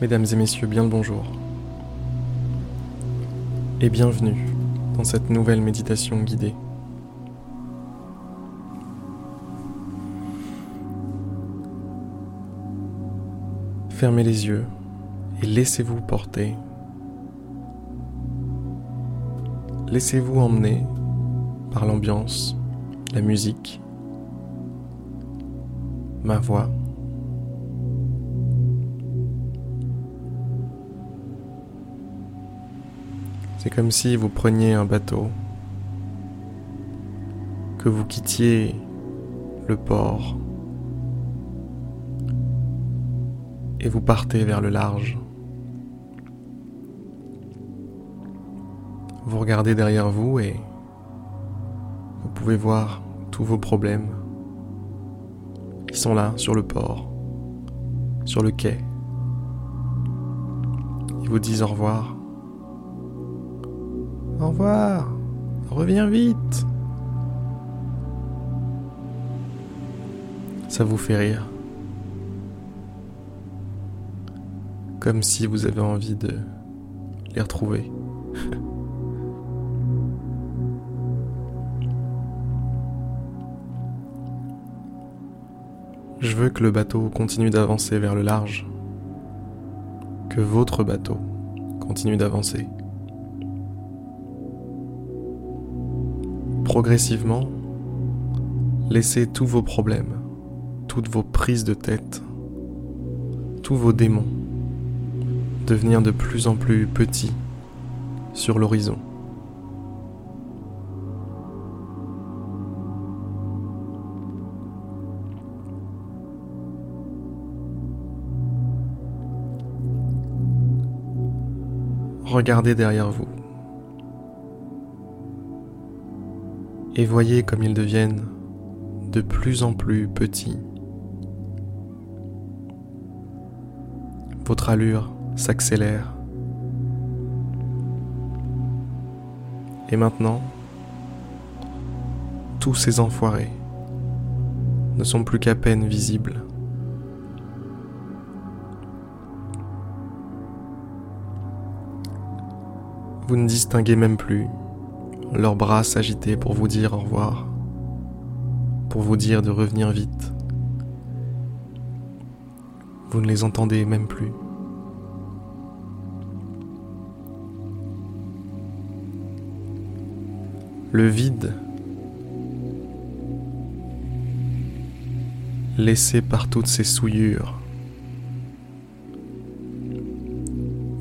Mesdames et messieurs, bien le bonjour. Et bienvenue dans cette nouvelle méditation guidée. Fermez les yeux et laissez-vous porter. Laissez-vous emmener par l'ambiance, la musique, ma voix. C'est comme si vous preniez un bateau, que vous quittiez le port et vous partez vers le large. Vous regardez derrière vous et vous pouvez voir tous vos problèmes. Ils sont là sur le port, sur le quai. Ils vous disent au revoir. Au revoir. Reviens vite. Ça vous fait rire. Comme si vous avez envie de les retrouver. Je veux que le bateau continue d'avancer vers le large. Que votre bateau continue d'avancer. Progressivement, laissez tous vos problèmes, toutes vos prises de tête, tous vos démons devenir de plus en plus petits sur l'horizon. Regardez derrière vous. Et voyez comme ils deviennent de plus en plus petits. Votre allure s'accélère. Et maintenant, tous ces enfoirés ne sont plus qu'à peine visibles. Vous ne distinguez même plus leurs bras s'agitaient pour vous dire au revoir, pour vous dire de revenir vite. Vous ne les entendez même plus. Le vide laissé par toutes ces souillures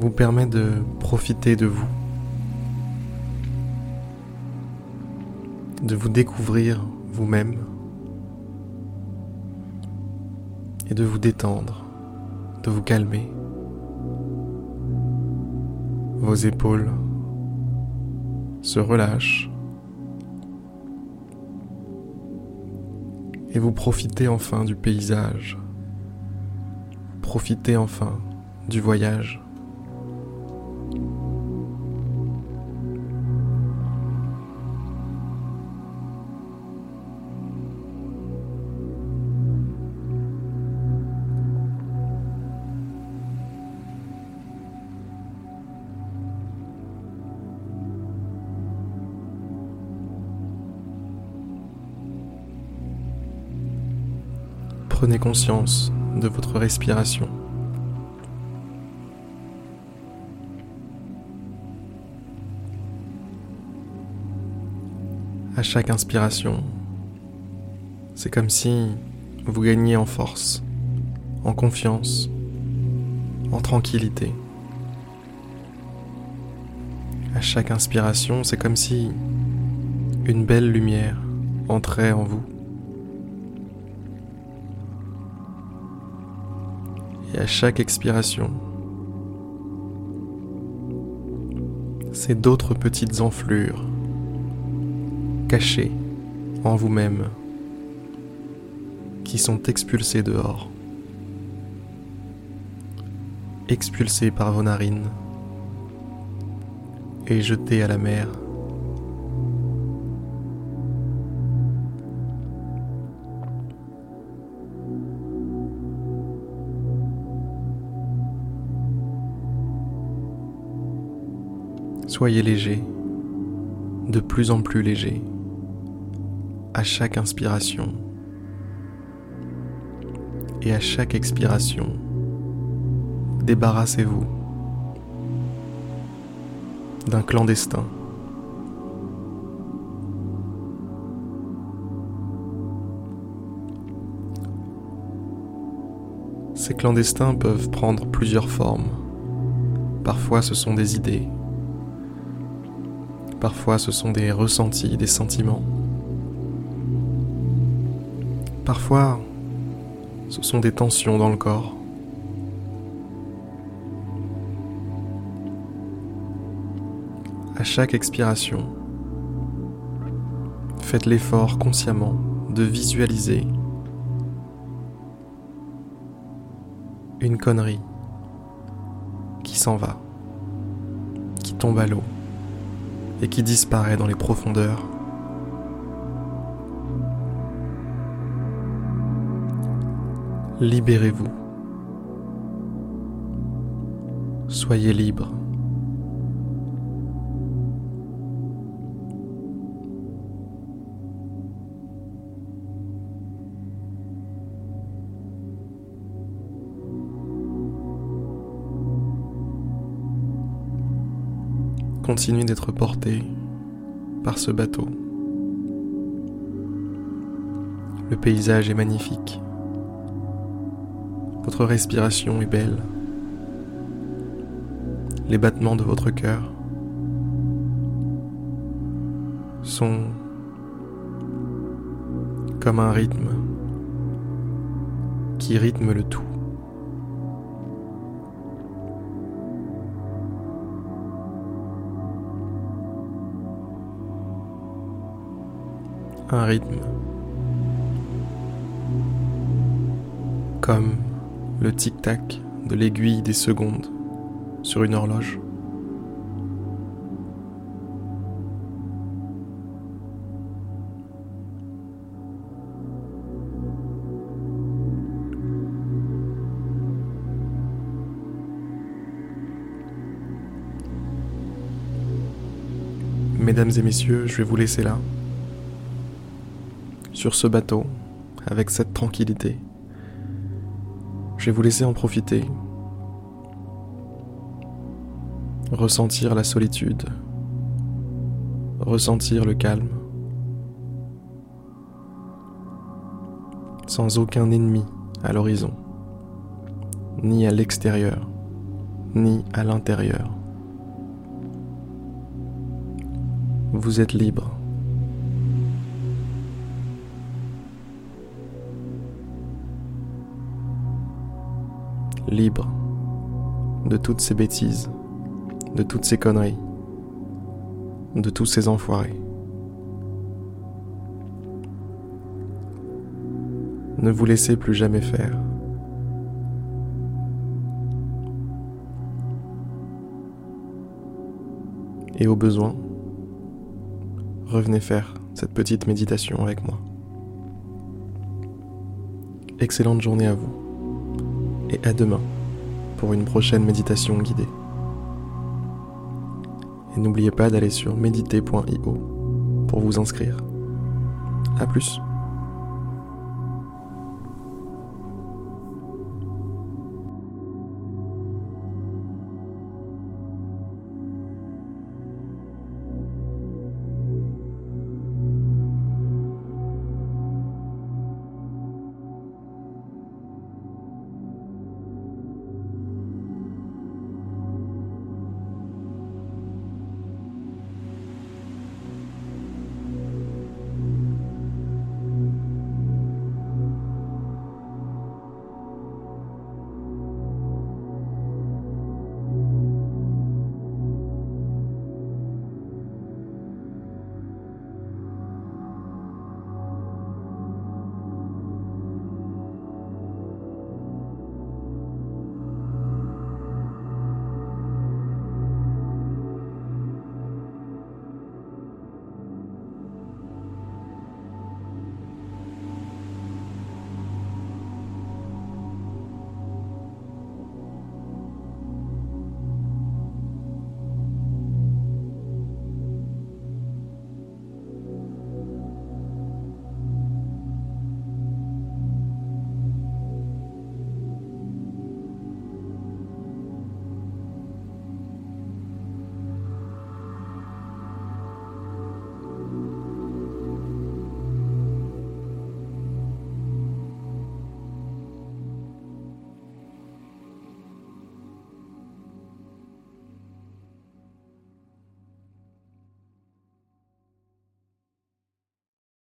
vous permet de profiter de vous. De vous découvrir vous-même et de vous détendre, de vous calmer. Vos épaules se relâchent et vous profitez enfin du paysage, profitez enfin du voyage. Prenez conscience de votre respiration. À chaque inspiration, c'est comme si vous gagniez en force, en confiance, en tranquillité. À chaque inspiration, c'est comme si une belle lumière entrait en vous. Et à chaque expiration, c'est d'autres petites enflures cachées en vous-même qui sont expulsées dehors, expulsées par vos narines et jetées à la mer. Soyez léger, de plus en plus léger, à chaque inspiration et à chaque expiration. Débarrassez-vous d'un clandestin. Ces clandestins peuvent prendre plusieurs formes. Parfois ce sont des idées, parfois ce sont des ressentis, des sentiments. Parfois ce sont des tensions dans le corps. À chaque expiration, faites l'effort consciemment de visualiser une connerie qui s'en va, qui tombe à l'eau et qui disparaît dans les profondeurs. Libérez-vous. Soyez libre. Continuez d'être porté par ce bateau. Le paysage est magnifique. Votre respiration est belle. Les battements de votre cœur sont comme un rythme qui rythme le tout. Un rythme comme le tic-tac de l'aiguille des secondes sur une horloge. Mesdames et messieurs, je vais vous laisser là sur ce bateau avec cette tranquillité. Je vais vous laisser en profiter, ressentir la solitude, ressentir le calme, sans aucun ennemi à l'horizon, ni à l'extérieur, ni à l'intérieur. Vous êtes libre. Libre de toutes ces bêtises, de toutes ces conneries, de tous ces enfoirés. Ne vous laissez plus jamais faire. Et au besoin, revenez faire cette petite méditation avec moi. Excellente journée à vous et à demain pour une prochaine méditation guidée. Et n'oubliez pas d'aller sur méditer.io pour vous inscrire. A plus